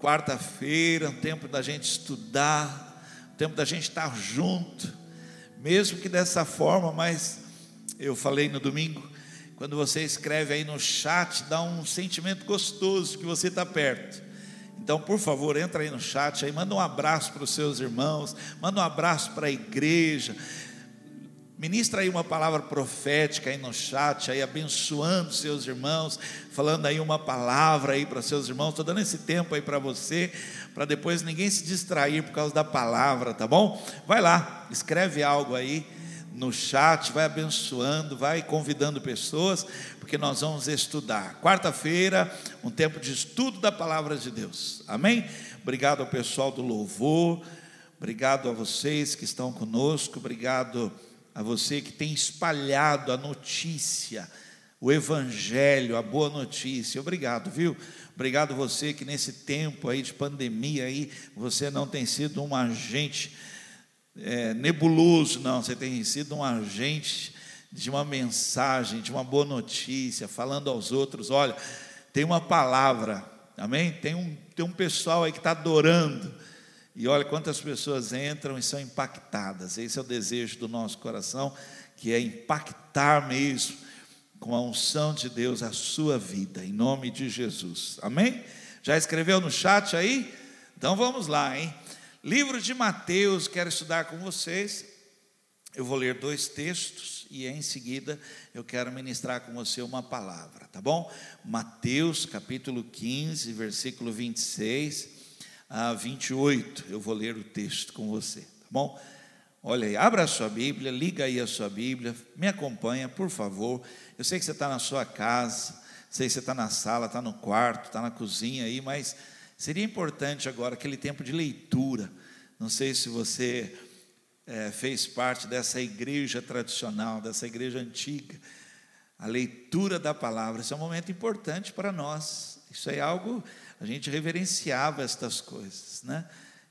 quarta-feira, um tempo da gente estudar, um tempo da gente estar junto, mesmo que dessa forma, mas eu falei no domingo, quando você escreve aí no chat, dá um sentimento gostoso que você está perto. Então, por favor, entra aí no chat, aí manda um abraço para os seus irmãos, manda um abraço para a igreja. Ministra aí uma palavra profética aí no chat, aí abençoando seus irmãos, falando aí uma palavra aí para seus irmãos. Estou dando esse tempo aí para você, para depois ninguém se distrair por causa da palavra, tá bom? Vai lá, escreve algo aí no chat, vai abençoando, vai convidando pessoas, porque nós vamos estudar. Quarta-feira, um tempo de estudo da palavra de Deus. Amém? Obrigado ao pessoal do louvor, obrigado a vocês que estão conosco, obrigado a você que tem espalhado a notícia, o evangelho, a boa notícia. Obrigado, viu? Obrigado você que nesse tempo aí de pandemia aí, você não tem sido um agente é, nebuloso, não, você tem sido um agente de uma mensagem, de uma boa notícia, falando aos outros, olha, tem uma palavra, amém? Tem um, tem um pessoal aí que está adorando, e olha quantas pessoas entram e são impactadas. Esse é o desejo do nosso coração, que é impactar mesmo com a unção de Deus a sua vida, em nome de Jesus. Amém? Já escreveu no chat aí? Então vamos lá, hein? Livro de Mateus, quero estudar com vocês. Eu vou ler dois textos e em seguida eu quero ministrar com você uma palavra, tá bom? Mateus capítulo 15, versículo 26 a 28. Eu vou ler o texto com você, tá bom? Olha aí, abra a sua Bíblia, liga aí a sua Bíblia, me acompanha, por favor. Eu sei que você está na sua casa, sei que você está na sala, está no quarto, está na cozinha aí, mas seria importante agora aquele tempo de leitura. Não sei se você é, fez parte dessa igreja tradicional, dessa igreja antiga. A leitura da palavra, isso é um momento importante para nós. Isso é algo a gente reverenciava estas coisas, né?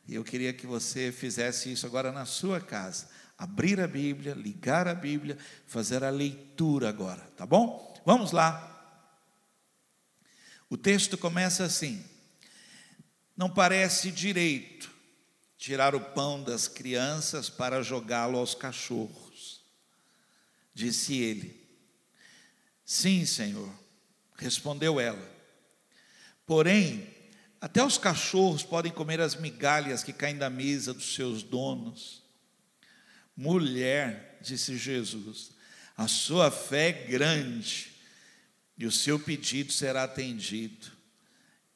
E eu queria que você fizesse isso agora na sua casa. Abrir a Bíblia, ligar a Bíblia, fazer a leitura agora, tá bom? Vamos lá. O texto começa assim: Não parece direito tirar o pão das crianças para jogá-lo aos cachorros. Disse ele. Sim, Senhor, respondeu ela. Porém, até os cachorros podem comer as migalhas que caem da mesa dos seus donos. Mulher, disse Jesus, a sua fé é grande e o seu pedido será atendido.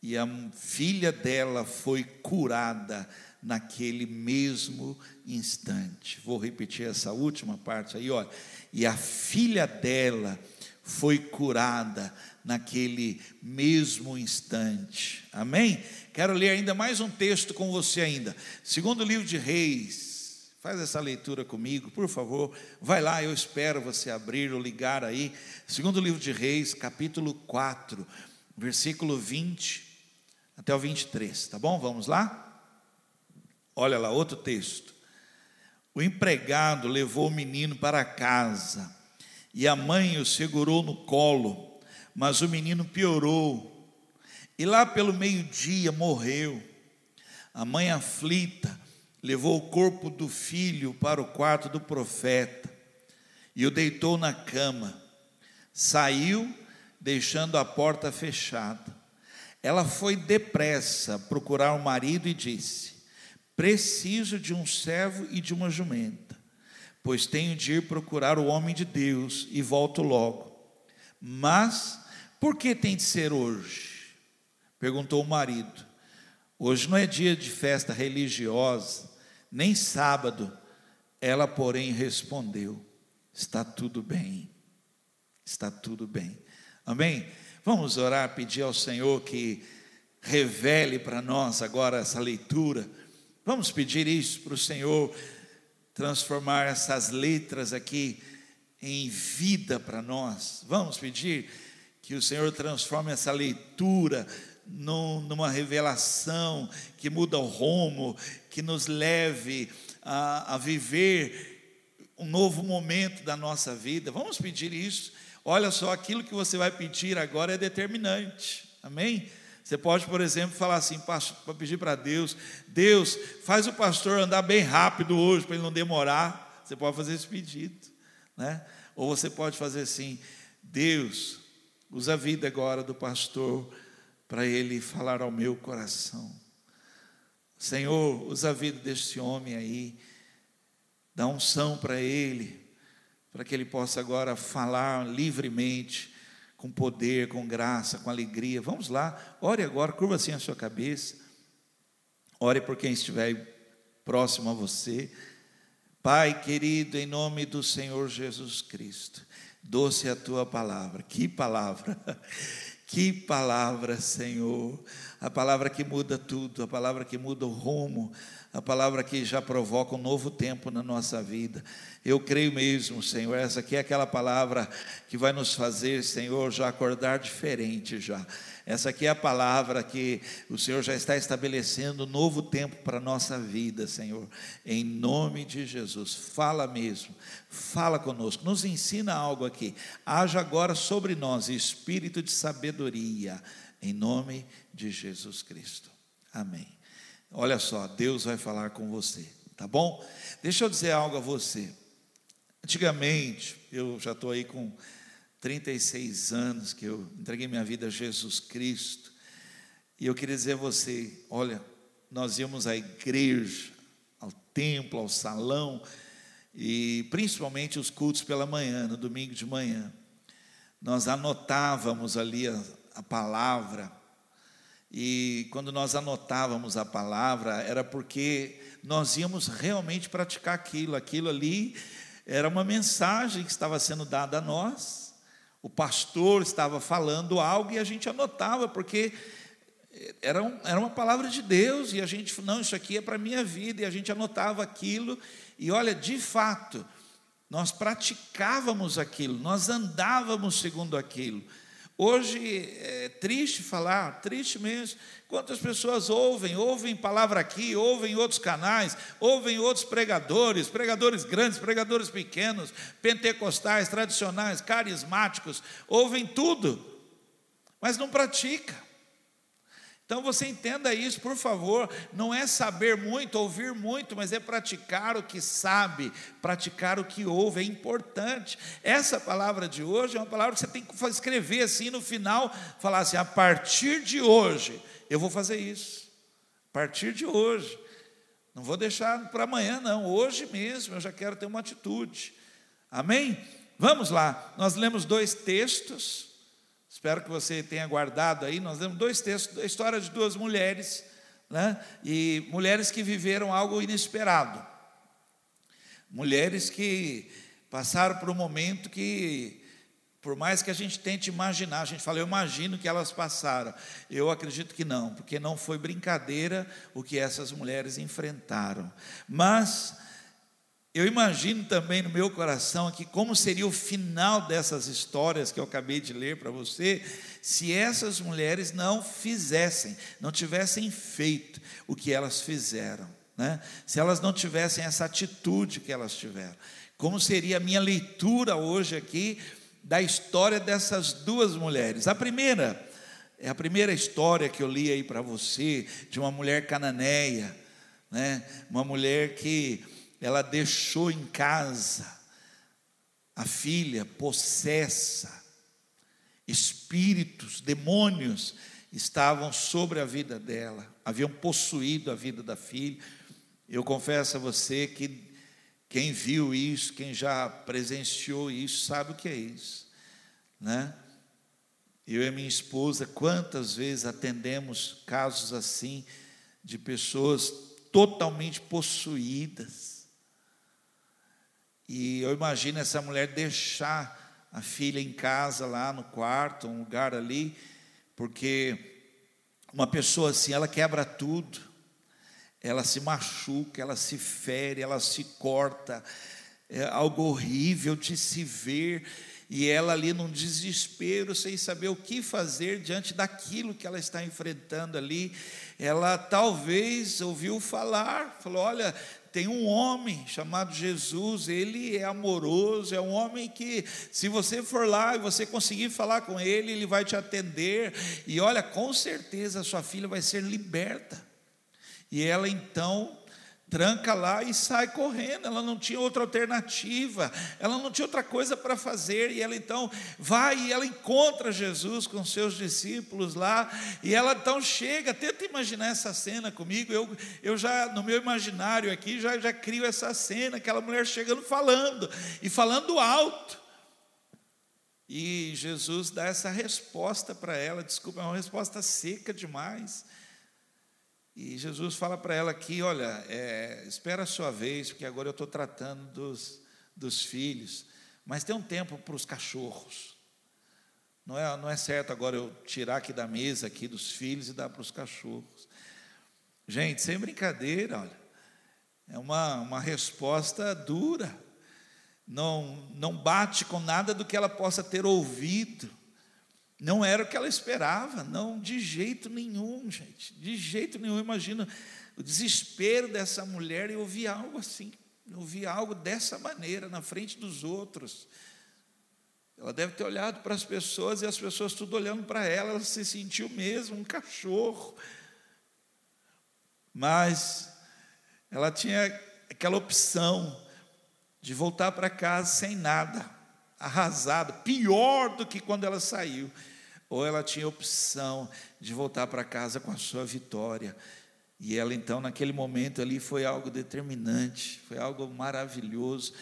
E a filha dela foi curada naquele mesmo instante. Vou repetir essa última parte aí, olha. E a filha dela foi curada naquele mesmo instante. Amém? Quero ler ainda mais um texto com você ainda. Segundo livro de Reis. Faz essa leitura comigo, por favor. Vai lá, eu espero você abrir ou ligar aí. Segundo livro de Reis, capítulo 4, versículo 20 até o 23, tá bom? Vamos lá? Olha lá, outro texto. O empregado levou o menino para casa e a mãe o segurou no colo mas o menino piorou. E lá pelo meio-dia morreu. A mãe aflita levou o corpo do filho para o quarto do profeta e o deitou na cama. Saiu, deixando a porta fechada. Ela foi depressa procurar o marido e disse: Preciso de um servo e de uma jumenta, pois tenho de ir procurar o homem de Deus e volto logo. Mas por que tem de ser hoje? Perguntou o marido. Hoje não é dia de festa religiosa, nem sábado. Ela, porém, respondeu: Está tudo bem, está tudo bem. Amém? Vamos orar, pedir ao Senhor que revele para nós agora essa leitura. Vamos pedir isso para o Senhor transformar essas letras aqui em vida para nós. Vamos pedir que o Senhor transforme essa leitura numa revelação que muda o rumo, que nos leve a, a viver um novo momento da nossa vida. Vamos pedir isso. Olha só, aquilo que você vai pedir agora é determinante. Amém? Você pode, por exemplo, falar assim, para pedir para Deus: Deus, faz o pastor andar bem rápido hoje, para ele não demorar. Você pode fazer esse pedido, né? Ou você pode fazer assim: Deus, usa a vida agora do pastor para ele falar ao meu coração. Senhor, usa a vida deste homem aí, dá unção para ele, para que ele possa agora falar livremente, com poder, com graça, com alegria. Vamos lá, ore agora, curva assim a sua cabeça. Ore por quem estiver próximo a você. Pai querido, em nome do Senhor Jesus Cristo, doce a tua palavra. Que palavra! Que palavra, Senhor! A palavra que muda tudo, a palavra que muda o rumo, a palavra que já provoca um novo tempo na nossa vida. Eu creio mesmo, Senhor, essa aqui é aquela palavra que vai nos fazer, Senhor, já acordar diferente já. Essa aqui é a palavra que o Senhor já está estabelecendo um novo tempo para a nossa vida, Senhor. Em nome de Jesus, fala mesmo, fala conosco, nos ensina algo aqui. Haja agora sobre nós espírito de sabedoria, em nome de Jesus Cristo. Amém. Olha só, Deus vai falar com você, tá bom? Deixa eu dizer algo a você. Antigamente, eu já estou aí com 36 anos que eu entreguei minha vida a Jesus Cristo, e eu queria dizer a você: olha, nós íamos à igreja, ao templo, ao salão, e principalmente os cultos pela manhã, no domingo de manhã. Nós anotávamos ali a, a palavra, e quando nós anotávamos a palavra, era porque nós íamos realmente praticar aquilo, aquilo ali era uma mensagem que estava sendo dada a nós. O pastor estava falando algo e a gente anotava, porque era, um, era uma palavra de Deus, e a gente, não, isso aqui é para a minha vida, e a gente anotava aquilo, e olha, de fato, nós praticávamos aquilo, nós andávamos segundo aquilo. Hoje é triste falar, triste mesmo. Quantas pessoas ouvem, ouvem palavra aqui, ouvem outros canais, ouvem outros pregadores, pregadores grandes, pregadores pequenos, pentecostais, tradicionais, carismáticos, ouvem tudo, mas não pratica. Então você entenda isso, por favor. Não é saber muito, ouvir muito, mas é praticar o que sabe, praticar o que ouve. É importante. Essa palavra de hoje é uma palavra que você tem que escrever assim no final, falar assim: a partir de hoje eu vou fazer isso. A partir de hoje. Não vou deixar para amanhã, não. Hoje mesmo eu já quero ter uma atitude. Amém? Vamos lá. Nós lemos dois textos. Espero que você tenha guardado aí. Nós lemos dois textos, a história de duas mulheres, né? E mulheres que viveram algo inesperado. Mulheres que passaram por um momento que, por mais que a gente tente imaginar, a gente fala, eu imagino que elas passaram. Eu acredito que não, porque não foi brincadeira o que essas mulheres enfrentaram. Mas eu imagino também no meu coração aqui como seria o final dessas histórias que eu acabei de ler para você, se essas mulheres não fizessem, não tivessem feito o que elas fizeram, né? se elas não tivessem essa atitude que elas tiveram. Como seria a minha leitura hoje aqui da história dessas duas mulheres? A primeira, é a primeira história que eu li aí para você, de uma mulher cananeia, né? uma mulher que ela deixou em casa a filha possessa, espíritos, demônios estavam sobre a vida dela, haviam possuído a vida da filha. Eu confesso a você que quem viu isso, quem já presenciou isso, sabe o que é isso, né? Eu e minha esposa, quantas vezes atendemos casos assim, de pessoas totalmente possuídas, e eu imagino essa mulher deixar a filha em casa, lá no quarto, um lugar ali, porque uma pessoa assim, ela quebra tudo, ela se machuca, ela se fere, ela se corta, é algo horrível de se ver, e ela ali num desespero, sem saber o que fazer diante daquilo que ela está enfrentando ali, ela talvez ouviu falar, falou: Olha, tem um homem chamado Jesus, ele é amoroso, é um homem que, se você for lá e você conseguir falar com ele, ele vai te atender, e olha, com certeza a sua filha vai ser liberta. E ela então tranca lá e sai correndo. Ela não tinha outra alternativa, ela não tinha outra coisa para fazer. E ela então vai e ela encontra Jesus com seus discípulos lá. E ela então chega, tenta imaginar essa cena comigo. Eu, eu já, no meu imaginário aqui, já, já crio essa cena: aquela mulher chegando falando, e falando alto. E Jesus dá essa resposta para ela, desculpa, é uma resposta seca demais. E Jesus fala para ela aqui: olha, é, espera a sua vez, porque agora eu estou tratando dos, dos filhos, mas tem um tempo para os cachorros. Não é, não é certo agora eu tirar aqui da mesa aqui dos filhos e dar para os cachorros. Gente, sem brincadeira, olha, é uma, uma resposta dura. Não, não bate com nada do que ela possa ter ouvido. Não era o que ela esperava, não, de jeito nenhum, gente, de jeito nenhum. Imagina o desespero dessa mulher e ouvir algo assim, ouvir algo dessa maneira, na frente dos outros. Ela deve ter olhado para as pessoas e as pessoas tudo olhando para ela, ela se sentiu mesmo um cachorro. Mas ela tinha aquela opção de voltar para casa sem nada, arrasada, pior do que quando ela saiu ou ela tinha opção de voltar para casa com a sua vitória. E ela então, naquele momento ali, foi algo determinante, foi algo maravilhoso.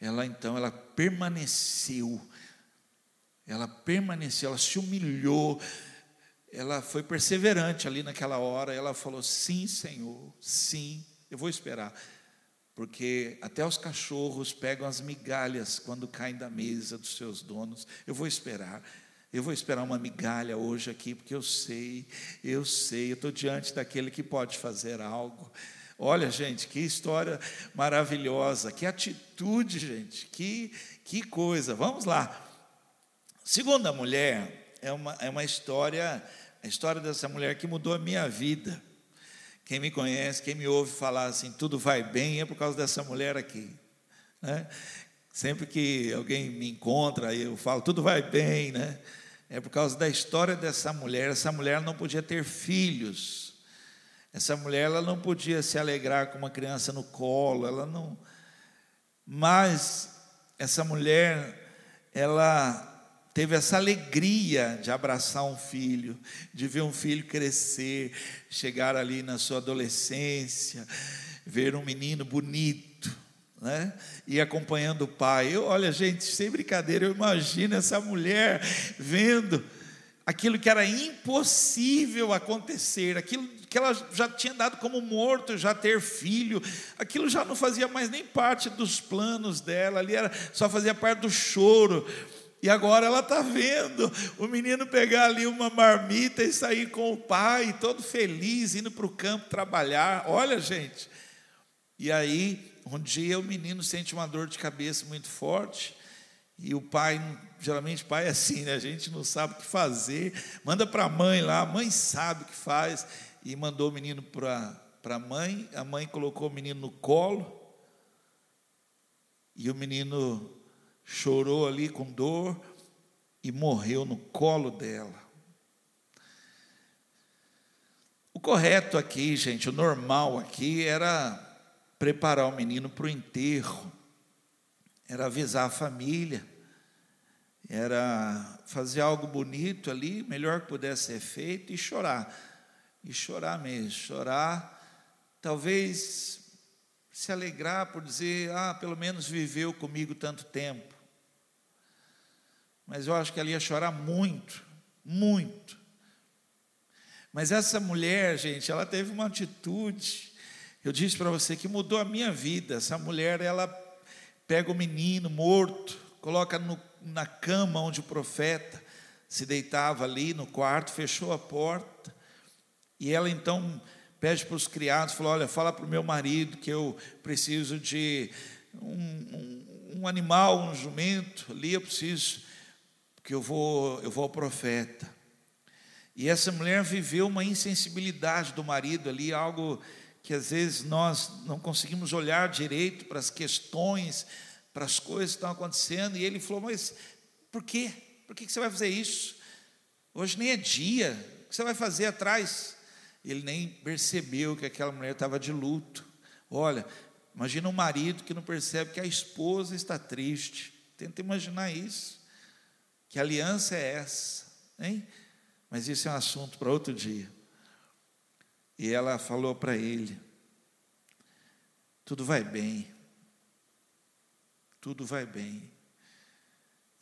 Ela então, ela permaneceu, ela permaneceu, ela se humilhou, ela foi perseverante ali naquela hora. Ela falou: Sim, Senhor, sim, eu vou esperar. Porque até os cachorros pegam as migalhas quando caem da mesa dos seus donos. Eu vou esperar. Eu vou esperar uma migalha hoje aqui, porque eu sei, eu sei, eu estou diante daquele que pode fazer algo. Olha, gente, que história maravilhosa, que atitude, gente, que, que coisa. Vamos lá. Segunda mulher é uma, é uma história, a história dessa mulher que mudou a minha vida. Quem me conhece, quem me ouve falar assim, tudo vai bem, é por causa dessa mulher aqui. Né? Sempre que alguém me encontra, eu falo, tudo vai bem, né? É por causa da história dessa mulher. Essa mulher não podia ter filhos. Essa mulher ela não podia se alegrar com uma criança no colo, ela não. Mas essa mulher ela teve essa alegria de abraçar um filho, de ver um filho crescer, chegar ali na sua adolescência, ver um menino bonito né? E acompanhando o pai. Eu, olha, gente, sem brincadeira, eu imagino essa mulher vendo aquilo que era impossível acontecer, aquilo que ela já tinha dado como morto, já ter filho, aquilo já não fazia mais nem parte dos planos dela, ali era, só fazia parte do choro. E agora ela está vendo o menino pegar ali uma marmita e sair com o pai, todo feliz, indo para o campo trabalhar. Olha, gente. E aí um dia o menino sente uma dor de cabeça muito forte, e o pai, geralmente pai é assim, né? a gente não sabe o que fazer, manda para a mãe lá, a mãe sabe o que faz, e mandou o menino para a mãe, a mãe colocou o menino no colo, e o menino chorou ali com dor e morreu no colo dela. O correto aqui, gente, o normal aqui era preparar o menino para o enterro, era avisar a família, era fazer algo bonito ali, melhor que pudesse ser feito, e chorar. E chorar mesmo, chorar, talvez se alegrar por dizer, ah, pelo menos viveu comigo tanto tempo. Mas eu acho que ela ia chorar muito, muito. Mas essa mulher, gente, ela teve uma atitude eu disse para você que mudou a minha vida. Essa mulher, ela pega o menino morto, coloca no, na cama onde o profeta se deitava ali no quarto, fechou a porta. E ela então pede para os criados, falou: Olha, fala para o meu marido que eu preciso de um, um, um, animal, um jumento, ali eu preciso, que eu vou, eu vou ao profeta. E essa mulher viveu uma insensibilidade do marido ali, algo que às vezes nós não conseguimos olhar direito para as questões, para as coisas que estão acontecendo, e ele falou: Mas por quê? Por que você vai fazer isso? Hoje nem é dia, o que você vai fazer atrás? Ele nem percebeu que aquela mulher estava de luto. Olha, imagina um marido que não percebe que a esposa está triste. Tenta imaginar isso. Que aliança é essa? Hein? Mas isso é um assunto para outro dia. E ela falou para ele: tudo vai bem, tudo vai bem.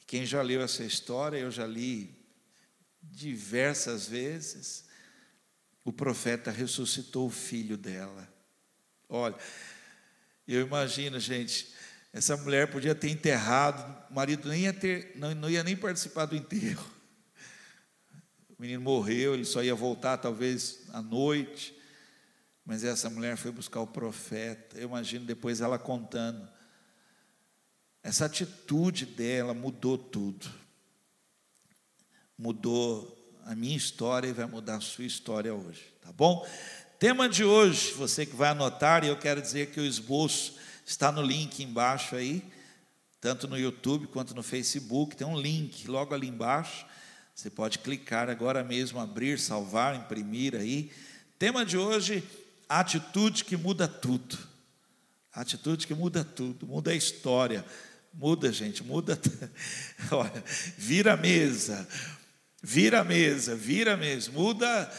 Quem já leu essa história, eu já li diversas vezes, o profeta ressuscitou o filho dela. Olha, eu imagino, gente, essa mulher podia ter enterrado, o marido nem ia ter, não, não ia nem participar do enterro. O menino morreu, ele só ia voltar talvez à noite. Mas essa mulher foi buscar o profeta. Eu imagino depois ela contando. Essa atitude dela mudou tudo. Mudou a minha história e vai mudar a sua história hoje, tá bom? Tema de hoje, você que vai anotar, e eu quero dizer que o esboço está no link embaixo aí, tanto no YouTube quanto no Facebook, tem um link logo ali embaixo. Você pode clicar agora mesmo, abrir, salvar, imprimir aí. Tema de hoje: atitude que muda tudo. Atitude que muda tudo, muda a história. Muda, gente, muda. Olha, vira a mesa, vira a mesa, vira mesa, muda.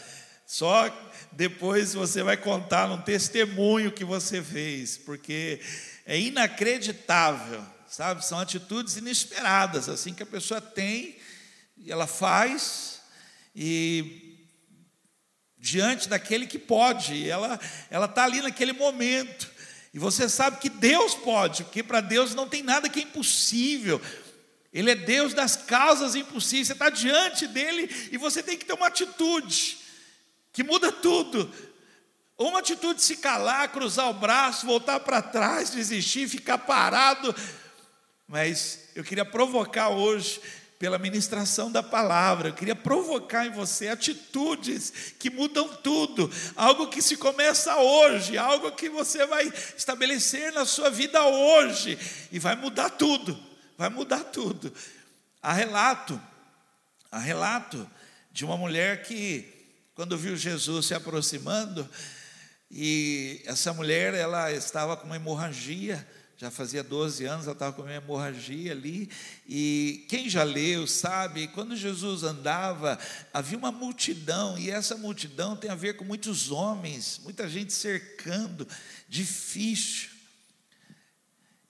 Só depois você vai contar um testemunho que você fez, porque é inacreditável, sabe? São atitudes inesperadas, assim que a pessoa tem e ela faz, e diante daquele que pode, ela está ali naquele momento, e você sabe que Deus pode, porque para Deus não tem nada que é impossível. Ele é Deus das causas impossíveis. Você está diante dele e você tem que ter uma atitude que muda tudo. Uma atitude de se calar, cruzar o braço, voltar para trás, desistir, ficar parado. Mas eu queria provocar hoje pela ministração da palavra. Eu queria provocar em você atitudes que mudam tudo, algo que se começa hoje, algo que você vai estabelecer na sua vida hoje e vai mudar tudo, vai mudar tudo. Há relato, há relato de uma mulher que quando viu Jesus se aproximando e essa mulher ela estava com uma hemorragia já fazia 12 anos, ela estava com uma hemorragia ali, e quem já leu sabe, quando Jesus andava, havia uma multidão, e essa multidão tem a ver com muitos homens, muita gente cercando, difícil.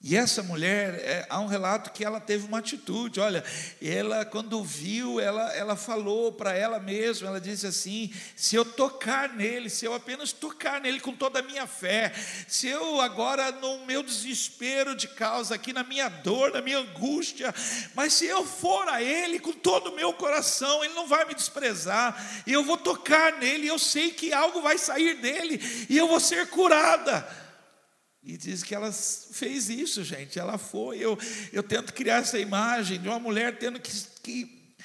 E essa mulher, é, há um relato que ela teve uma atitude, olha, ela quando viu, ela, ela falou para ela mesma, ela disse assim: se eu tocar nele, se eu apenas tocar nele com toda a minha fé, se eu agora no meu desespero de causa, aqui na minha dor, na minha angústia, mas se eu for a ele com todo o meu coração, ele não vai me desprezar, e eu vou tocar nele, eu sei que algo vai sair dele, e eu vou ser curada. E diz que ela fez isso, gente. Ela foi. Eu, eu tento criar essa imagem de uma mulher tendo que, que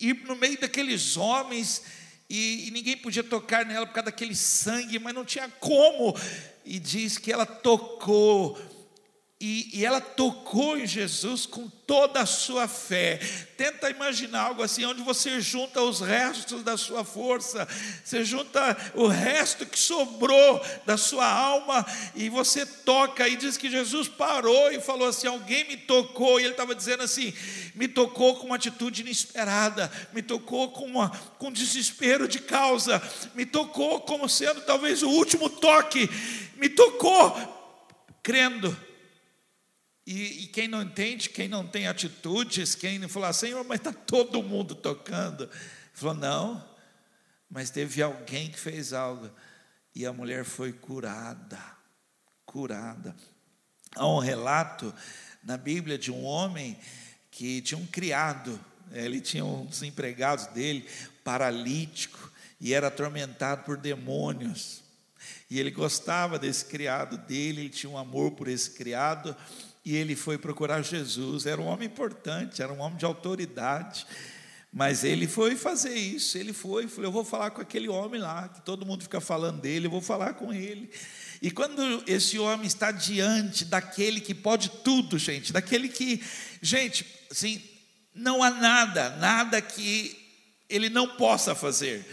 ir no meio daqueles homens e, e, ninguém podia tocar nela por causa daquele sangue, mas não tinha como. E diz que ela tocou e, e, ela tocou em Jesus com toda a sua fé. Tenta imaginar algo assim, onde você junta os restos da sua força, você junta o resto que sobrou da sua alma, e você toca, e diz que Jesus parou e falou assim: Alguém me tocou, e ele estava dizendo assim: Me tocou com uma atitude inesperada, me tocou com, uma, com desespero de causa, me tocou como sendo talvez o último toque, me tocou crendo e, e, quem não entende, quem não tem atitudes, quem não fala, Senhor, mas está todo mundo tocando. Falou, não, mas teve alguém que fez algo. E a mulher foi curada, curada. Há um relato na Bíblia de um homem que tinha um criado, ele tinha uns empregados dele, paralítico, e era atormentado por demônios. E ele gostava desse criado dele, ele tinha um amor por esse criado, e ele foi procurar Jesus. Era um homem importante, era um homem de autoridade, Mas ele foi fazer isso, ele foi, falou, eu vou falar com aquele homem lá, que todo mundo fica falando dele, eu vou falar com ele. E quando esse homem está diante daquele que pode tudo, gente, daquele que, gente, assim, não há nada, nada que ele não possa fazer.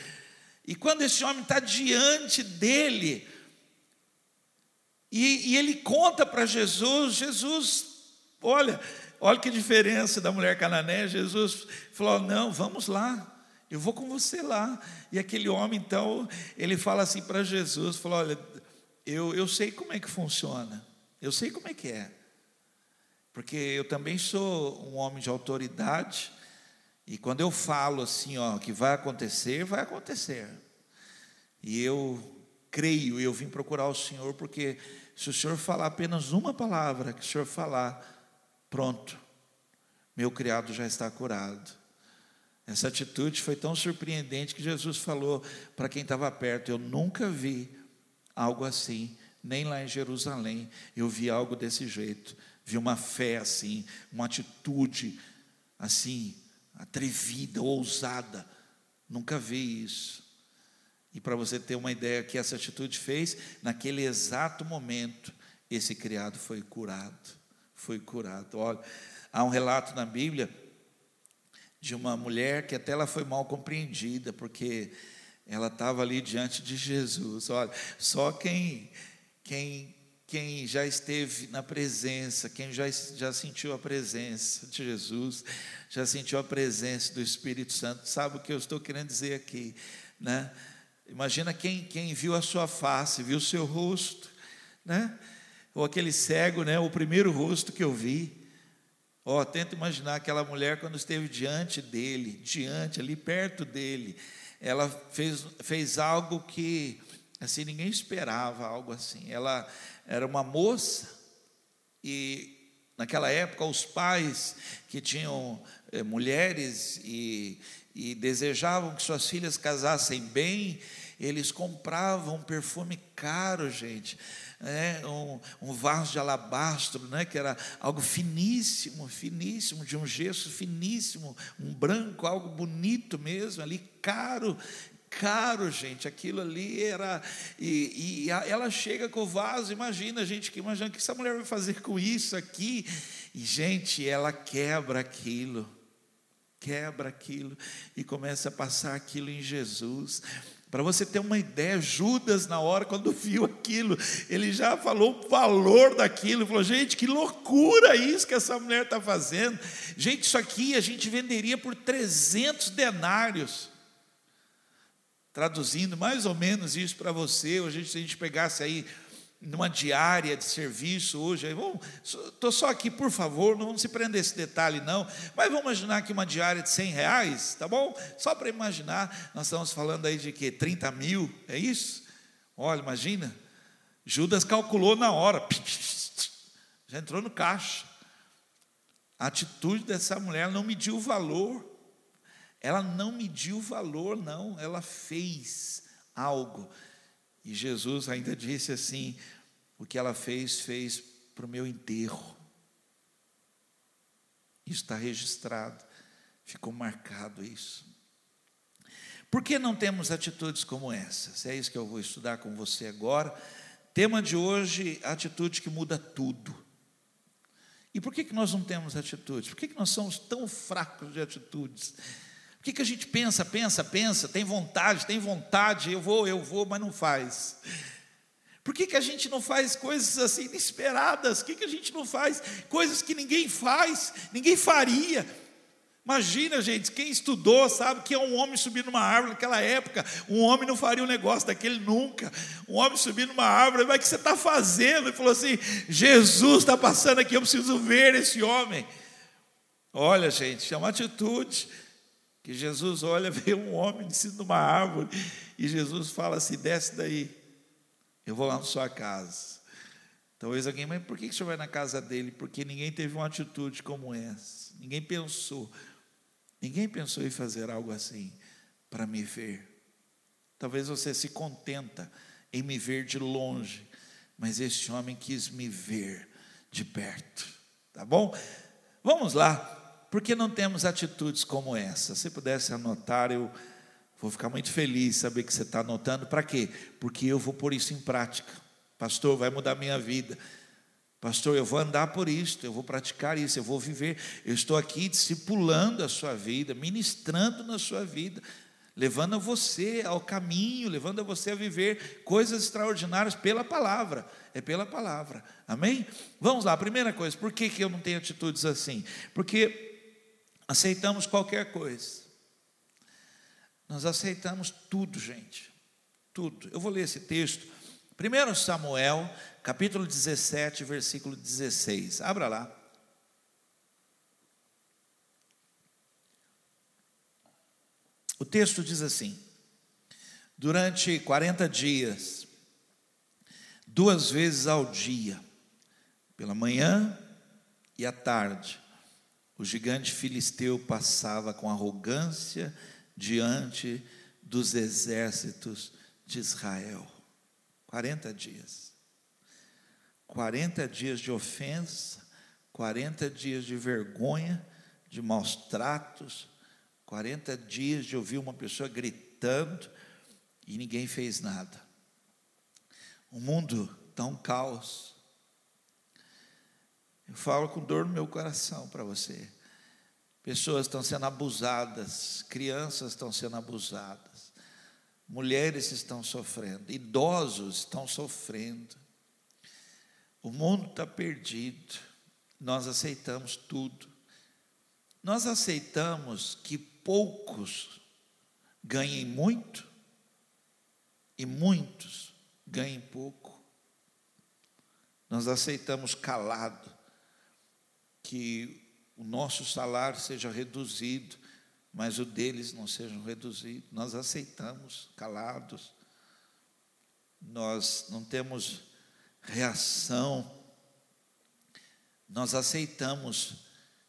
E quando esse homem está diante dele, e, e ele conta para Jesus, Jesus, olha, olha que diferença da mulher cananeia, Jesus falou: não, vamos lá. Eu vou com você lá. E aquele homem, então, ele fala assim para Jesus: falou, Olha, eu, eu sei como é que funciona, eu sei como é que é, porque eu também sou um homem de autoridade, e quando eu falo assim, ó, que vai acontecer, vai acontecer. E eu creio, e eu vim procurar o Senhor, porque se o Senhor falar apenas uma palavra, que o Senhor falar, pronto, meu criado já está curado. Essa atitude foi tão surpreendente que Jesus falou para quem estava perto: Eu nunca vi algo assim, nem lá em Jerusalém eu vi algo desse jeito. Vi uma fé assim, uma atitude assim, atrevida, ousada. Nunca vi isso. E para você ter uma ideia que essa atitude fez, naquele exato momento, esse criado foi curado. Foi curado. Olha, há um relato na Bíblia de uma mulher que até ela foi mal compreendida, porque ela estava ali diante de Jesus. Olha, só quem, quem, quem já esteve na presença, quem já, já sentiu a presença de Jesus, já sentiu a presença do Espírito Santo, sabe o que eu estou querendo dizer aqui, né? Imagina quem, quem viu a sua face, viu o seu rosto, né? Ou aquele cego, né? O primeiro rosto que eu vi. Ó, oh, tenta imaginar aquela mulher quando esteve diante dele, diante, ali perto dele ela fez, fez algo que assim ninguém esperava algo assim. Ela era uma moça e naquela época os pais que tinham é, mulheres e, e desejavam que suas filhas casassem bem, eles compravam um perfume caro, gente né, um, um, vaso de alabastro, né, que era algo finíssimo, finíssimo, de um gesso finíssimo, um branco, algo bonito mesmo, ali caro, caro, gente. Aquilo ali era. E, e ela chega com o vaso, imagina, gente, que imagina o que essa mulher vai fazer com isso aqui. E, gente, ela quebra aquilo, quebra aquilo e começa a passar aquilo em Jesus. Para você ter uma ideia, Judas, na hora, quando viu aquilo, ele já falou o valor daquilo, falou: gente, que loucura isso que essa mulher está fazendo. Gente, isso aqui a gente venderia por 300 denários. Traduzindo mais ou menos isso para você, hoje, se a gente pegasse aí numa diária de serviço hoje. Estou só aqui, por favor, não se prenda esse detalhe, não. Mas vamos imaginar que uma diária de 100 reais, tá bom? Só para imaginar, nós estamos falando aí de que 30 mil, é isso? Olha, imagina. Judas calculou na hora, já entrou no caixa. A atitude dessa mulher não mediu o valor. Ela não mediu o valor, não. Ela fez algo. E Jesus ainda disse assim: o que ela fez, fez para o meu enterro. Isso está registrado, ficou marcado isso. Por que não temos atitudes como essas? É isso que eu vou estudar com você agora. Tema de hoje: atitude que muda tudo. E por que, que nós não temos atitudes? Por que, que nós somos tão fracos de atitudes? Que, que a gente pensa, pensa, pensa, tem vontade, tem vontade, eu vou, eu vou, mas não faz? Por que, que a gente não faz coisas assim inesperadas? Por que, que a gente não faz coisas que ninguém faz, ninguém faria? Imagina, gente, quem estudou sabe que é um homem subir numa árvore naquela época. Um homem não faria um negócio daquele nunca. Um homem subir numa árvore, mas o que você está fazendo? Ele falou assim: Jesus está passando aqui, eu preciso ver esse homem. Olha, gente, é uma atitude que Jesus olha, vê um homem de cima de uma árvore, e Jesus fala assim: desce daí, eu vou lá na sua casa. Talvez alguém, mas por que o senhor vai na casa dele? Porque ninguém teve uma atitude como essa, ninguém pensou, ninguém pensou em fazer algo assim para me ver. Talvez você se contenta em me ver de longe, mas esse homem quis me ver de perto, tá bom? Vamos lá. Por que não temos atitudes como essa? Se pudesse anotar, eu vou ficar muito feliz saber que você está anotando. Para quê? Porque eu vou pôr isso em prática. Pastor, vai mudar minha vida. Pastor, eu vou andar por isto, eu vou praticar isso, eu vou viver. Eu estou aqui discipulando a sua vida, ministrando na sua vida, levando você ao caminho, levando você a viver coisas extraordinárias pela palavra. É pela palavra. Amém? Vamos lá, primeira coisa, por que, que eu não tenho atitudes assim? Porque aceitamos qualquer coisa. Nós aceitamos tudo, gente. Tudo. Eu vou ler esse texto. 1 Samuel, capítulo 17, versículo 16. Abra lá. O texto diz assim: Durante 40 dias, duas vezes ao dia, pela manhã e à tarde, o gigante filisteu passava com arrogância diante dos exércitos de Israel. 40 dias. 40 dias de ofensa, 40 dias de vergonha, de maus tratos, 40 dias de ouvir uma pessoa gritando e ninguém fez nada. O mundo um caos. Eu falo com dor no meu coração para você. Pessoas estão sendo abusadas, crianças estão sendo abusadas, mulheres estão sofrendo, idosos estão sofrendo. O mundo está perdido, nós aceitamos tudo. Nós aceitamos que poucos ganhem muito e muitos ganhem pouco. Nós aceitamos calado que o nosso salário seja reduzido, mas o deles não seja reduzido. Nós aceitamos calados. Nós não temos reação. Nós aceitamos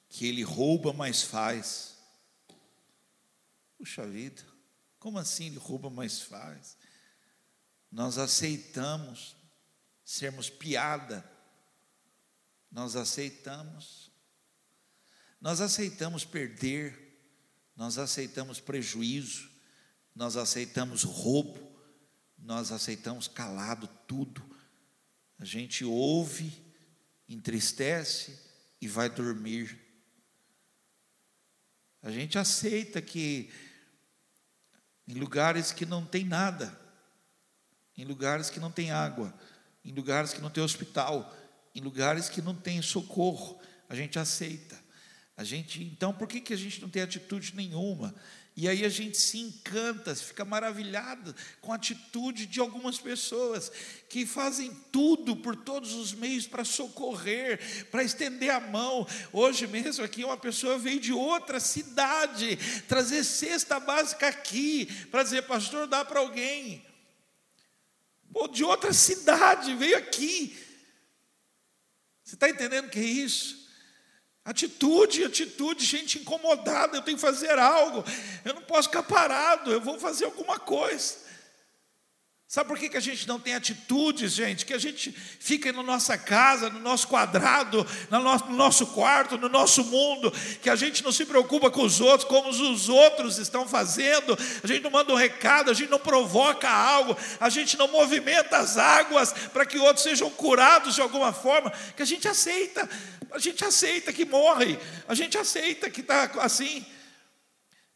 que ele rouba, mas faz. Puxa vida, como assim ele rouba, mas faz? Nós aceitamos sermos piada, nós aceitamos, nós aceitamos perder, nós aceitamos prejuízo, nós aceitamos roubo, nós aceitamos calado tudo. A gente ouve, entristece e vai dormir. A gente aceita que em lugares que não tem nada, em lugares que não tem água, em lugares que não tem hospital, em lugares que não tem socorro, a gente aceita. A gente, então, por que, que a gente não tem atitude nenhuma? E aí a gente se encanta, fica maravilhado com a atitude de algumas pessoas que fazem tudo por todos os meios para socorrer, para estender a mão. Hoje mesmo aqui uma pessoa veio de outra cidade trazer cesta básica aqui para dizer, pastor, dá para alguém. Pô, de outra cidade veio aqui. Você está entendendo o que é isso? Atitude, atitude, gente incomodada, eu tenho que fazer algo, eu não posso ficar parado, eu vou fazer alguma coisa. Sabe por que, que a gente não tem atitudes, gente? Que a gente fica na nossa casa, no nosso quadrado, no nosso, no nosso quarto, no nosso mundo, que a gente não se preocupa com os outros, como os outros estão fazendo, a gente não manda um recado, a gente não provoca algo, a gente não movimenta as águas para que outros sejam curados de alguma forma, que a gente aceita, a gente aceita que morre, a gente aceita que está assim.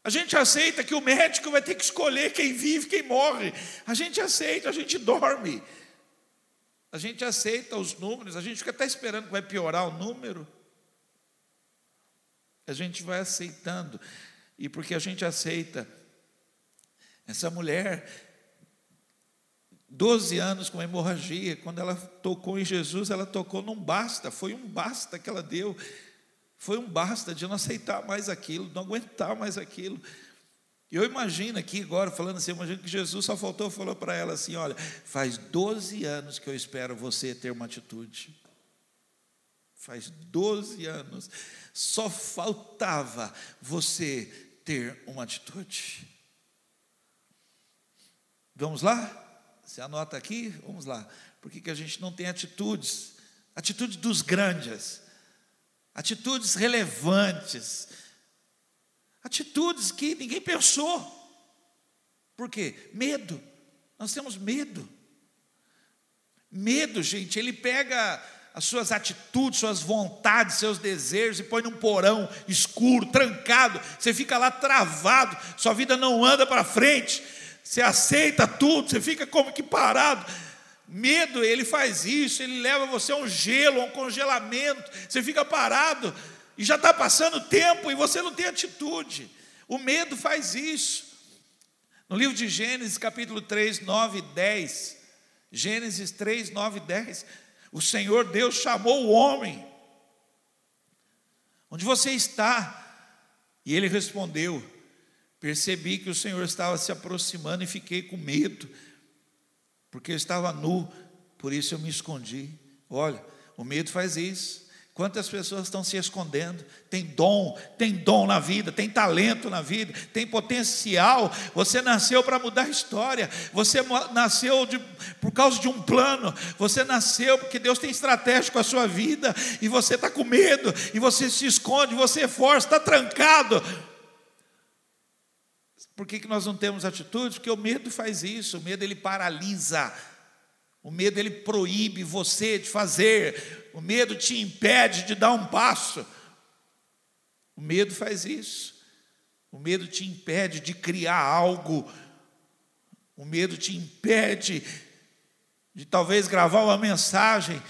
A gente aceita que o médico vai ter que escolher quem vive, quem morre. A gente aceita, a gente dorme. A gente aceita os números, a gente fica até esperando que vai piorar o número. A gente vai aceitando. E porque a gente aceita, essa mulher, 12 anos com hemorragia, quando ela tocou em Jesus, ela tocou num basta, foi um basta que ela deu. Foi um basta de não aceitar mais aquilo, não aguentar mais aquilo. E eu imagino aqui agora, falando assim, imagino que Jesus só faltou, falou para ela assim: olha, faz 12 anos que eu espero você ter uma atitude. Faz 12 anos. Só faltava você ter uma atitude. Vamos lá? Você anota aqui? Vamos lá. Por que, que a gente não tem atitudes? Atitude dos grandes. atitudes relevantes, atitudes que ninguém pensou. Por quê? Medo. Nós temos medo. Medo, gente, ele pega as suas atitudes, suas vontades, seus desejos e põe num porão escuro, trancado. Você fica lá travado, sua vida não anda para frente. Você aceita tudo, você fica como que parado. Medo, ele faz isso, ele leva você a um gelo, a um congelamento. Você fica parado e já está passando tempo e você não tem atitude. O medo faz isso. No livro de Gênesis, capítulo 3, 9 e 10, Gênesis 3, 9 e 10, o Senhor Deus chamou o homem. Onde você está? E ele respondeu: Percebi que o Senhor estava se aproximando e fiquei com medo, porque eu estava nu, por isso eu me escondi. Olha, o medo faz isso. Quantas pessoas estão se escondendo? Tem dom, tem dom na vida, tem talento na vida, tem potencial. Você nasceu para mudar a história. Você nasceu de, por causa de um plano. Você nasceu porque Deus tem estratégia com a sua vida. E você está com medo, e você se esconde, você força, está trancado. Por que, que nós não temos atitudes? Porque o medo faz isso, o medo ele paralisa. O medo ele proíbe você de fazer, o medo te impede de dar um passo. O medo faz isso. O medo te impede de criar algo. O medo te impede de talvez gravar uma mensagem,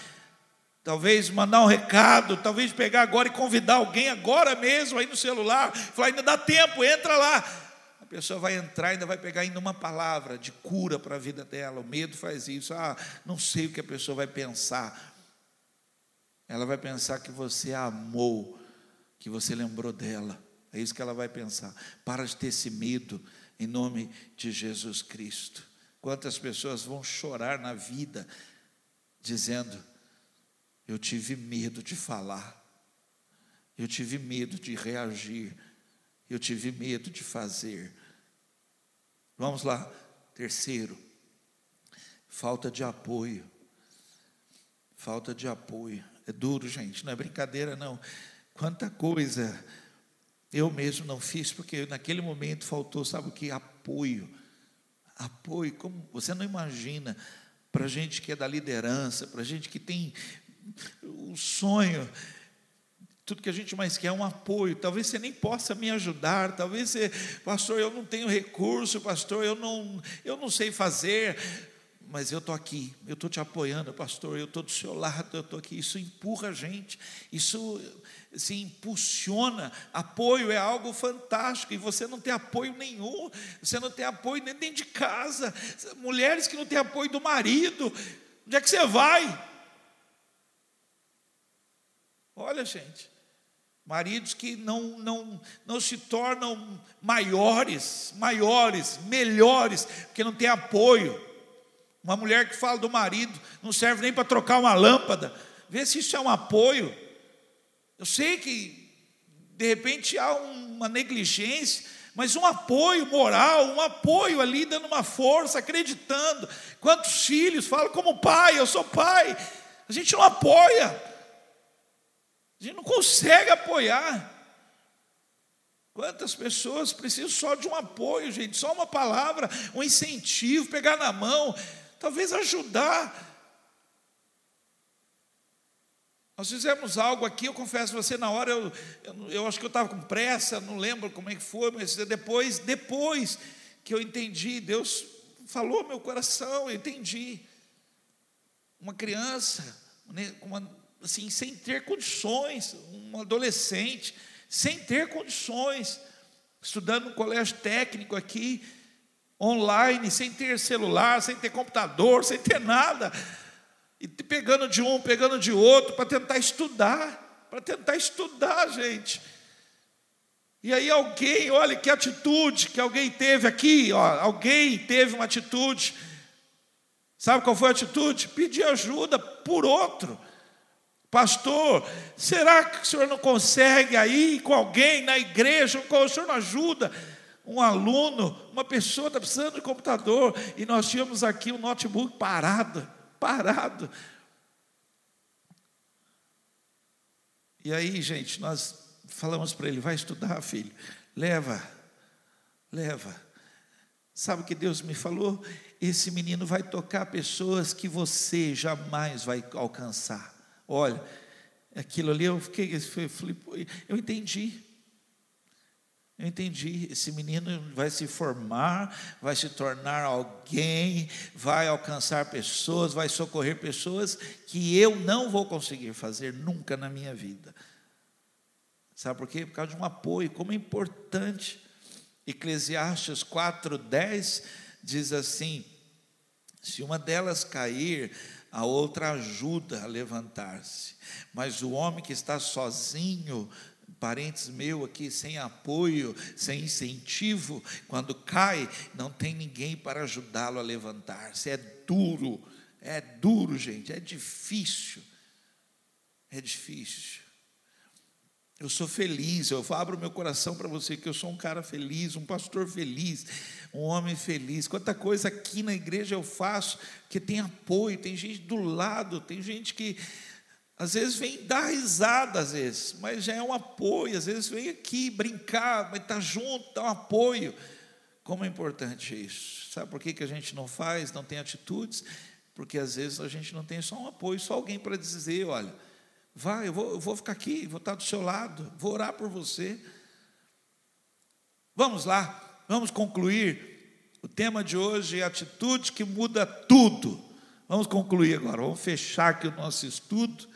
talvez mandar um recado, talvez pegar agora e convidar alguém agora mesmo aí no celular, falar ainda dá tempo, entra lá pessoa vai entrar e ainda vai pegar ainda uma palavra de cura para a vida dela. O medo faz isso. Ah, não sei o que a pessoa vai pensar. Ela vai pensar que você a amou, que você lembrou dela. É isso que ela vai pensar. Para de ter esse medo em nome de Jesus Cristo. Quantas pessoas vão chorar na vida dizendo: Eu tive medo de falar, eu tive medo de reagir, eu tive medo de fazer. Vamos lá. Terceiro, falta de apoio. Falta de apoio. É duro, gente, não é brincadeira, não. Quanta coisa eu mesmo não fiz, porque naquele momento faltou, sabe o que? Apoio. Apoio, como você não imagina, para gente que é da liderança, para gente que tem o sonho tudo que a gente mais quer é um apoio. Talvez você nem possa me ajudar. Talvez você, pastor, eu não tenho recurso, pastor, eu não, eu não sei fazer. Mas eu estou aqui, eu estou te apoiando, pastor, eu estou do seu lado, eu estou aqui. Isso empurra a gente, isso se impulsiona. Apoio é algo fantástico e você não tem apoio nenhum, você não tem apoio nem dentro de casa. Mulheres que não têm apoio do marido, onde é que você vai? Olha, gente, Maridos que não, não, não se tornam maiores, maiores, melhores, porque não tem apoio. Uma mulher que fala do marido, não serve nem para trocar uma lâmpada. Vê se isso é um apoio. Eu sei que, de repente, há uma negligência, mas um apoio moral, um apoio ali, dando uma força, acreditando. Quantos filhos falam como pai, eu sou pai. A gente não apoia. A gente não consegue apoiar. Quantas pessoas precisam só de um apoio, gente, só uma palavra, um incentivo, pegar na mão, talvez ajudar. Nós fizemos algo aqui, eu confesso a você, na hora eu, eu, eu acho que eu estava com pressa, não lembro como é que foi, mas depois, depois que eu entendi, Deus falou meu coração, eu entendi. Uma criança, uma assim, sem ter condições, um adolescente, sem ter condições, estudando no colégio técnico aqui, online, sem ter celular, sem ter computador, sem ter nada, e pegando de um, pegando de outro, para tentar estudar, para tentar estudar, gente. E aí alguém, olha que atitude que alguém teve aqui, ó, alguém teve uma atitude. Sabe qual foi a atitude? Pedir ajuda por outro. Pastor, será que o senhor não consegue aí com alguém na igreja? O senhor não ajuda? Um aluno, uma pessoa está precisando de computador e nós tínhamos aqui um notebook parado, parado. E aí, gente, nós falamos para ele: vai estudar, filho, leva, leva. Sabe o que Deus me falou? Esse menino vai tocar pessoas que você jamais vai alcançar. Olha, aquilo ali eu fiquei, eu, falei, eu entendi. Eu entendi, esse menino vai se formar, vai se tornar alguém, vai alcançar pessoas, vai socorrer pessoas que eu não vou conseguir fazer nunca na minha vida. Sabe por quê? Por causa de um apoio, como é importante. Eclesiastes 4:10 diz assim: se uma delas cair, a outra ajuda a levantar-se. Mas o homem que está sozinho parentes meu aqui sem apoio, sem incentivo, quando cai, não tem ninguém para ajudá-lo a levantar-se. É duro, é duro, gente, é difícil. É difícil. Eu sou feliz, eu abro meu coração para você que eu sou um cara feliz, um pastor feliz, um homem feliz. Quanta coisa aqui na igreja eu faço que tem apoio, tem gente do lado, tem gente que às vezes vem dar risada, às vezes, mas já é um apoio. Às vezes vem aqui brincar, mas está junto, dá um apoio. Como é importante isso? Sabe por que, que a gente não faz, não tem atitudes? Porque às vezes a gente não tem só um apoio, só alguém para dizer: olha, vai, eu vou, eu vou ficar aqui, vou estar do seu lado, vou orar por você. Vamos lá, vamos concluir. O tema de hoje é atitude que muda tudo. Vamos concluir agora, vamos fechar aqui o nosso estudo.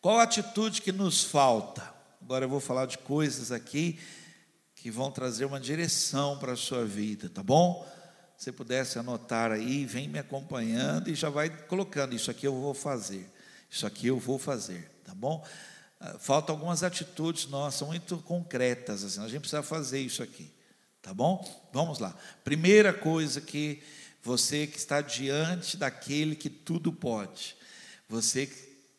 Qual a atitude que nos falta? Agora eu vou falar de coisas aqui que vão trazer uma direção para a sua vida, tá bom? Se pudesse anotar aí, vem me acompanhando e já vai colocando: isso aqui eu vou fazer, isso aqui eu vou fazer, tá bom? Ah, faltam algumas atitudes nossas muito concretas, assim, a gente precisa fazer isso aqui, tá bom? Vamos lá. Primeira coisa que você que está diante daquele que tudo pode, você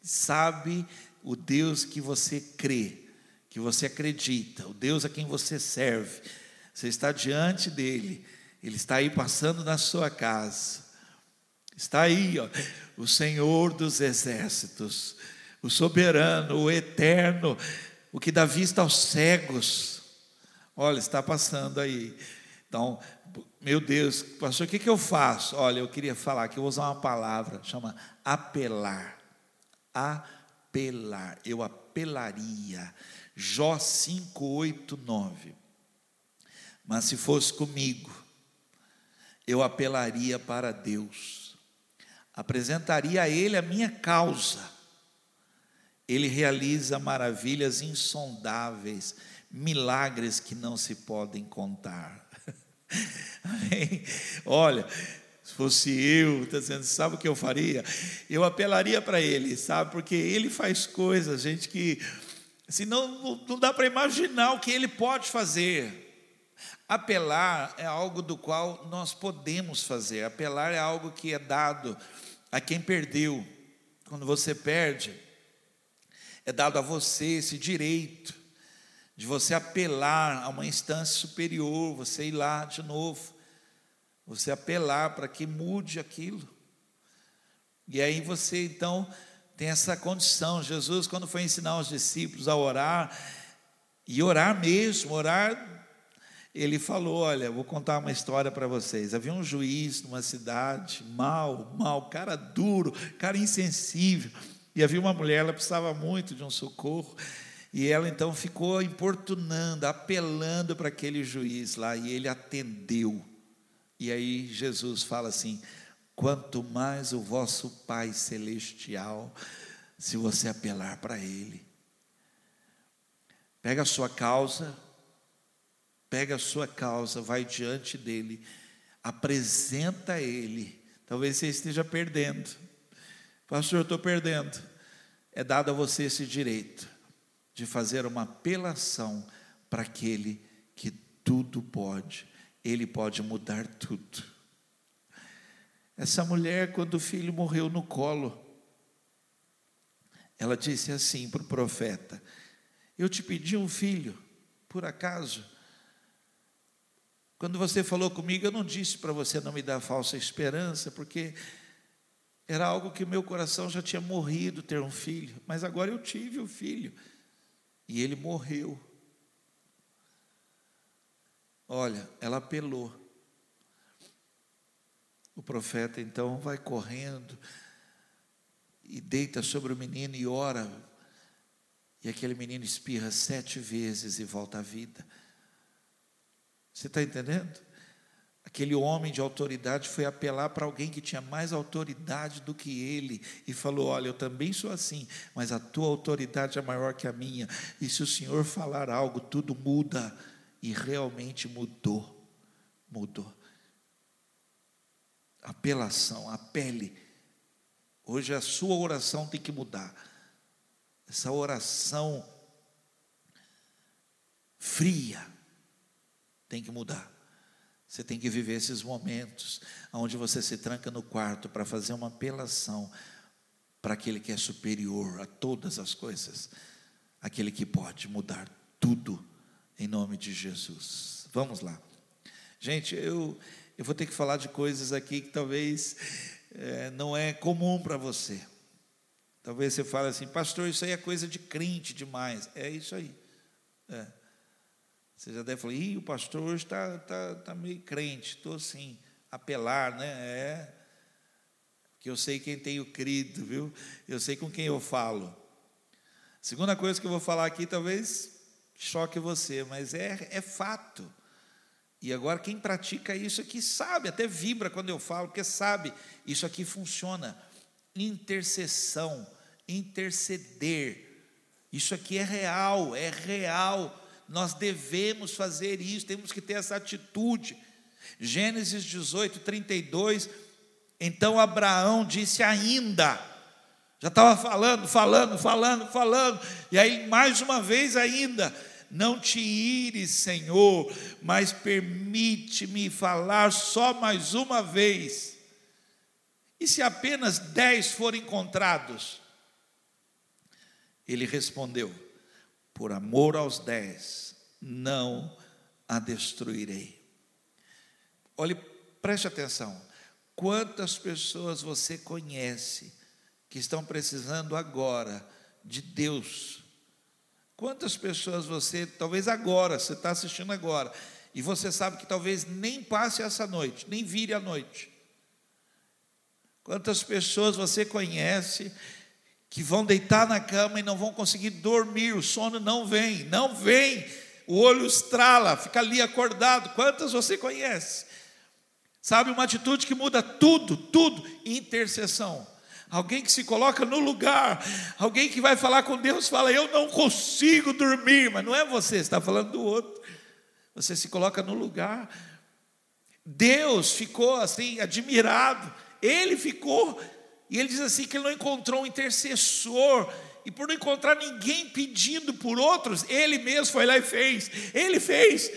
sabe o Deus que você crê, que você acredita, o Deus a quem você serve. Você está diante dele, ele está aí passando na sua casa. Está aí, ó, o Senhor dos exércitos, o soberano, o eterno, o que dá vista aos cegos. Olha, está passando aí. Então, meu Deus, pastor, o que, que eu faço? Olha, eu queria falar que eu vou usar uma palavra, chama apelar apelar, eu apelaria. Jó 5, 8, 9. Mas se fosse comigo, eu apelaria para Deus, apresentaria a Ele a minha causa. Ele realiza maravilhas insondáveis, milagres que não se podem contar. Olha, se fosse eu, está dizendo, sabe o que eu faria? Eu apelaria para ele, sabe? Porque ele faz coisas, gente, que assim, não, não dá para imaginar o que ele pode fazer. Apelar é algo do qual nós podemos fazer. Apelar é algo que é dado a quem perdeu. Quando você perde, é dado a você esse direito de você apelar a uma instância superior, você ir lá de novo você apelar para que mude aquilo. E aí você então tem essa condição. Jesus, quando foi ensinar os discípulos a orar, e orar mesmo, orar, ele falou: Olha, vou contar uma história para vocês. Havia um juiz numa cidade, mal, mal, cara duro, cara insensível. E havia uma mulher, ela precisava muito de um socorro. E ela então ficou importunando, apelando para aquele juiz lá, e ele atendeu. E aí Jesus fala assim: quanto mais o vosso Pai Celestial, se você apelar para Ele. Pega a sua causa, pega a sua causa, vai diante dele, apresenta Ele. Talvez você esteja perdendo. Pastor, eu estou perdendo. É dado a você esse direito de fazer uma apelação para aquele que tudo pode ele pode mudar tudo. Essa mulher, quando o filho morreu no colo, ela disse assim para o profeta: Eu te pedi um filho, por acaso? Quando você falou comigo, eu não disse para você não me dar falsa esperança, porque Era algo que meu coração já tinha morrido ter um filho, mas agora eu tive o um filho e ele morreu. Olha, ela apelou. O profeta então vai correndo e deita sobre o menino e ora. E aquele menino espirra sete vezes e volta à vida. Você está entendendo? Aquele homem de autoridade foi apelar para alguém que tinha mais autoridade do que ele e falou: Olha, eu também sou assim, mas a tua autoridade é maior que a minha, e se o Senhor falar algo, tudo muda. E realmente mudou. Mudou. Apelação, apele. Hoje a sua oração tem que mudar. Essa oração fria tem que mudar. Você tem que viver esses momentos onde você se tranca no quarto para fazer uma apelação para aquele que é superior a todas as coisas, aquele que pode mudar tudo em nome de Jesus. Vamos lá. Gente, eu, eu vou ter que falar de coisas aqui que talvez é, não é comum para você. Talvez você fale assim, pastor, isso aí é coisa de crente demais. É isso aí. É. Você já deve falar, Ih, o pastor hoje está tá, tá meio crente, estou assim, apelar, né? É. Que eu sei quem tenho crido, viu? Eu sei com quem eu falo. Segunda coisa que eu vou falar aqui, talvez choque você, mas é, é fato. E agora quem pratica isso aqui sabe, até vibra quando eu falo, porque sabe, isso aqui funciona. Intercessão, interceder. Isso aqui é real, é real. Nós devemos fazer isso, temos que ter essa atitude. Gênesis 18, 32. Então Abraão disse ainda, já estava falando, falando, falando, falando, e aí mais uma vez ainda, não te ires, Senhor, mas permite-me falar só mais uma vez. E se apenas dez forem encontrados? Ele respondeu: por amor aos dez, não a destruirei. Olhe, preste atenção. Quantas pessoas você conhece que estão precisando agora de Deus? Quantas pessoas você, talvez agora, você está assistindo agora, e você sabe que talvez nem passe essa noite, nem vire a noite. Quantas pessoas você conhece que vão deitar na cama e não vão conseguir dormir, o sono não vem, não vem, o olho estrala, fica ali acordado. Quantas você conhece? Sabe, uma atitude que muda tudo, tudo, intercessão. Alguém que se coloca no lugar, alguém que vai falar com Deus, fala: Eu não consigo dormir, mas não é você, está falando do outro. Você se coloca no lugar. Deus ficou assim, admirado, ele ficou e ele diz assim que ele não encontrou um intercessor, e por não encontrar ninguém pedindo por outros, ele mesmo foi lá e fez. Ele fez.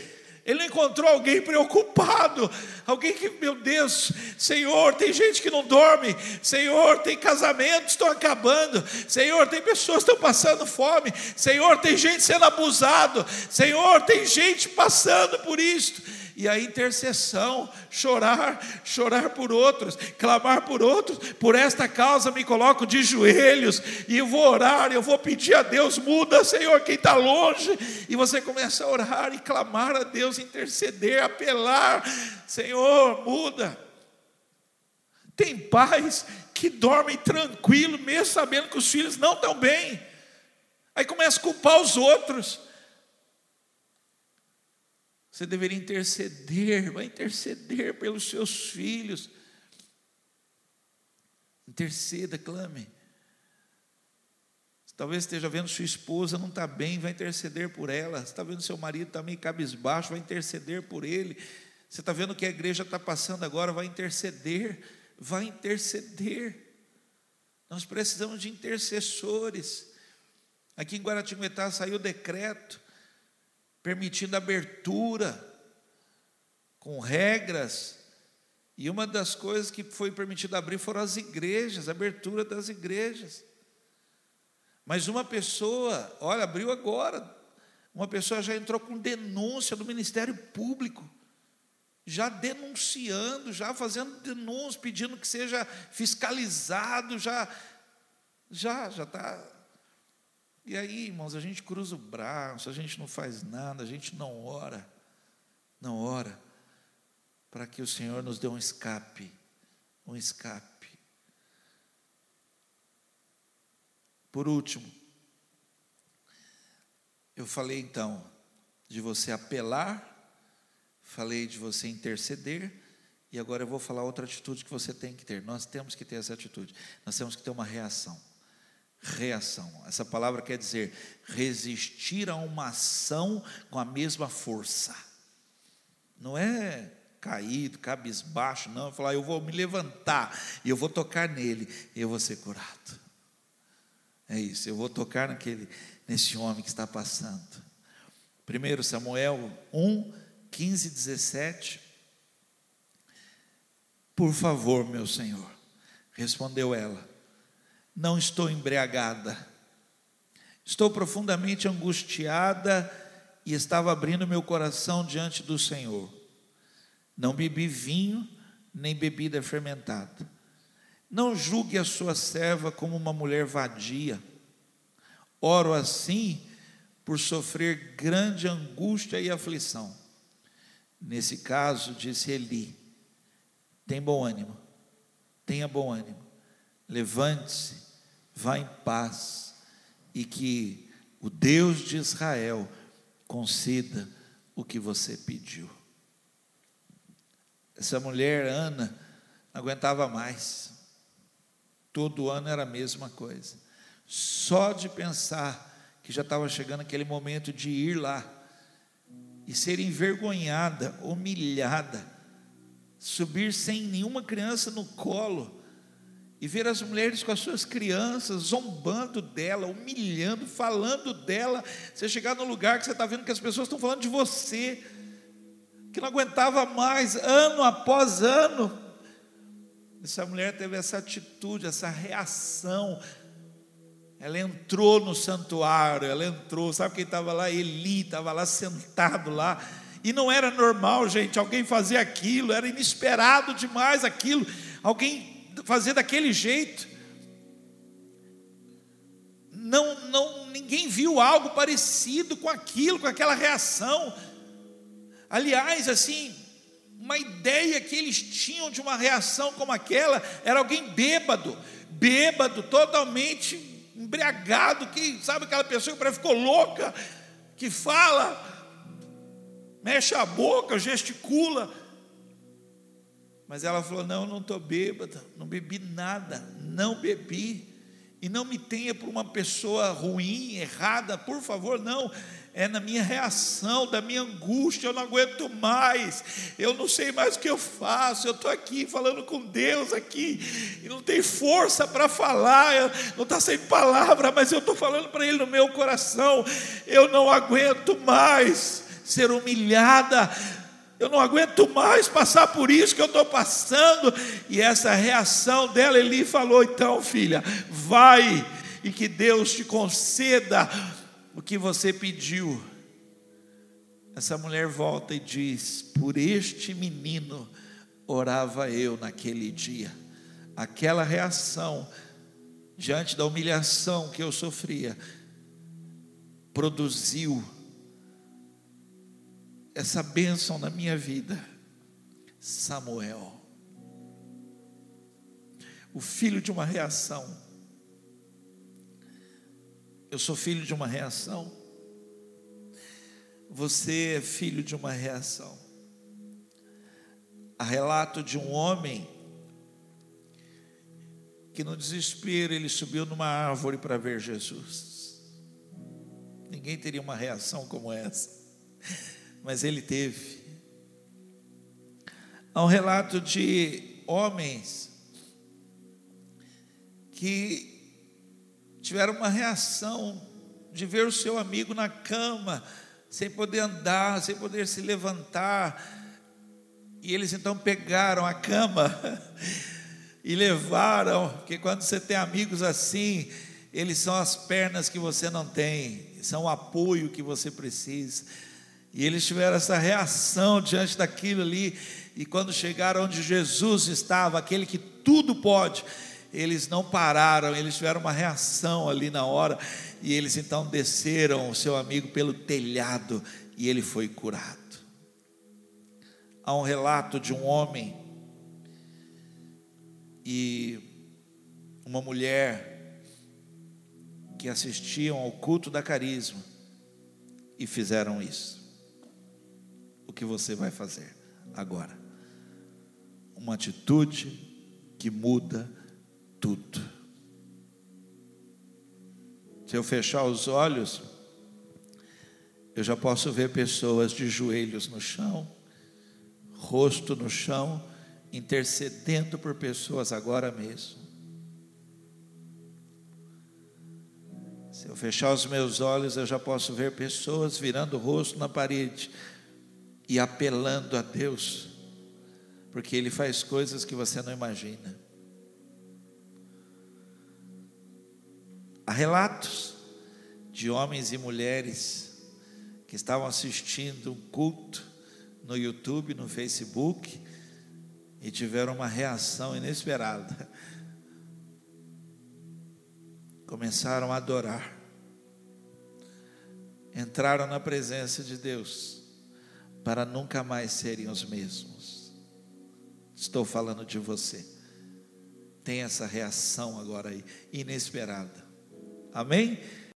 Ele não encontrou alguém preocupado, alguém que, meu Deus, Senhor, tem gente que não dorme, Senhor, tem casamentos estão acabando, Senhor, tem pessoas que estão passando fome, Senhor, tem gente sendo abusado, Senhor, tem gente passando por isto e a intercessão, chorar, chorar por outros, clamar por outros, por esta causa me coloco de joelhos e vou orar, eu vou pedir a Deus, muda, Senhor, quem está longe, e você começa a orar e clamar a Deus, interceder, apelar, Senhor, muda. Tem pais que dormem tranquilo, mesmo sabendo que os filhos não estão bem, aí começa a culpar os outros. Você deveria interceder, vai interceder pelos seus filhos. Interceda, clame. Talvez esteja vendo sua esposa não está bem, vai interceder por ela. Você está vendo seu marido está meio cabisbaixo, vai interceder por ele. Você está vendo que a igreja está passando agora, vai interceder, vai interceder. Nós precisamos de intercessores. Aqui em Guaratinguetá saiu o decreto permitindo abertura, com regras. E uma das coisas que foi permitido abrir foram as igrejas, a abertura das igrejas. Mas uma pessoa, olha, abriu agora, uma pessoa já entrou com denúncia do Ministério Público, já denunciando, já fazendo denúncias, pedindo que seja fiscalizado, já, já, já está. E aí, irmãos, a gente cruza o braço, a gente não faz nada, a gente não ora, não ora, para que o Senhor nos dê um escape, um escape. Por último, eu falei então de você apelar falei de você interceder, e agora eu vou falar outra atitude que você tem que ter. Nós temos que ter essa atitude. Nós temos que ter uma reação. Reação. Essa palavra quer dizer resistir a uma ação com a mesma força. Não é caído, cabisbaixo, não. Falar, eu vou me levantar e eu vou tocar nele e eu vou ser curado. É isso, eu vou tocar naquele, nesse homem que está passando. 1 Samuel 1, 15, 17. Por favor, meu senhor, respondeu ela, não estou embriagada, estou profundamente angustiada e estava abrindo meu coração diante do Senhor. Não bebi vinho, nem bebida fermentada. Não julgue a sua serva como uma mulher vadia. Oro assim por sofrer grande angústia e aflição. Nesse caso, disse Eli: tem bom ânimo, tenha bom ânimo, levante-se, vá em paz, e que o Deus de Israel conceda o que você pediu. Essa mulher, Ana, não aguentava mais. Todo ano era a mesma coisa. Só de pensar que já estava chegando aquele momento de ir lá e ser envergonhada, humilhada, subir sem nenhuma criança no colo e ver as mulheres com as suas crianças zombando dela, humilhando, falando dela. Você chegar no lugar que você está vendo que as pessoas estão falando de você, que não aguentava mais, ano após ano. Essa mulher teve essa atitude, essa reação ela entrou no santuário, ela entrou, sabe quem estava lá? Eli, estava lá sentado lá. E não era normal, gente, alguém fazer aquilo, era inesperado demais aquilo, alguém fazer daquele jeito. Não, não, ninguém viu algo parecido com aquilo, com aquela reação. Aliás, assim, uma ideia que eles tinham de uma reação como aquela era alguém bêbado, bêbado, totalmente embriagado, que sabe aquela pessoa que ficou louca, que fala, mexe a boca, gesticula. Mas ela falou: Não, não estou bêbada, não bebi nada, não bebi. E não me tenha por uma pessoa ruim, errada, por favor, não. É na minha reação, da minha angústia, eu não aguento mais, eu não sei mais o que eu faço, eu estou aqui falando com Deus aqui, e não tem força para falar, não está sem palavra, mas eu estou falando para Ele no meu coração, eu não aguento mais ser humilhada, eu não aguento mais passar por isso que eu estou passando, e essa reação dela, ele falou: então, filha, vai, e que Deus te conceda o que você pediu. Essa mulher volta e diz: Por este menino orava eu naquele dia. Aquela reação diante da humilhação que eu sofria produziu essa bênção na minha vida. Samuel, o filho de uma reação eu sou filho de uma reação. Você é filho de uma reação. Há relato de um homem que no desespero ele subiu numa árvore para ver Jesus. Ninguém teria uma reação como essa, mas ele teve. Há um relato de homens que tiveram uma reação de ver o seu amigo na cama, sem poder andar, sem poder se levantar. E eles então pegaram a cama e levaram, porque quando você tem amigos assim, eles são as pernas que você não tem, são o apoio que você precisa. E eles tiveram essa reação diante daquilo ali. E quando chegaram onde Jesus estava, aquele que tudo pode, eles não pararam, eles tiveram uma reação ali na hora. E eles então desceram o seu amigo pelo telhado e ele foi curado. Há um relato de um homem e uma mulher que assistiam ao culto da carisma e fizeram isso. O que você vai fazer agora? Uma atitude que muda tudo. Se eu fechar os olhos, eu já posso ver pessoas de joelhos no chão, rosto no chão, intercedendo por pessoas agora mesmo. Se eu fechar os meus olhos, eu já posso ver pessoas virando o rosto na parede e apelando a Deus, porque Ele faz coisas que você não imagina. Há relatos de homens e mulheres que estavam assistindo um culto no YouTube, no Facebook, e tiveram uma reação inesperada. Começaram a adorar, entraram na presença de Deus, para nunca mais serem os mesmos. Estou falando de você. Tem essa reação agora aí, inesperada. Amém?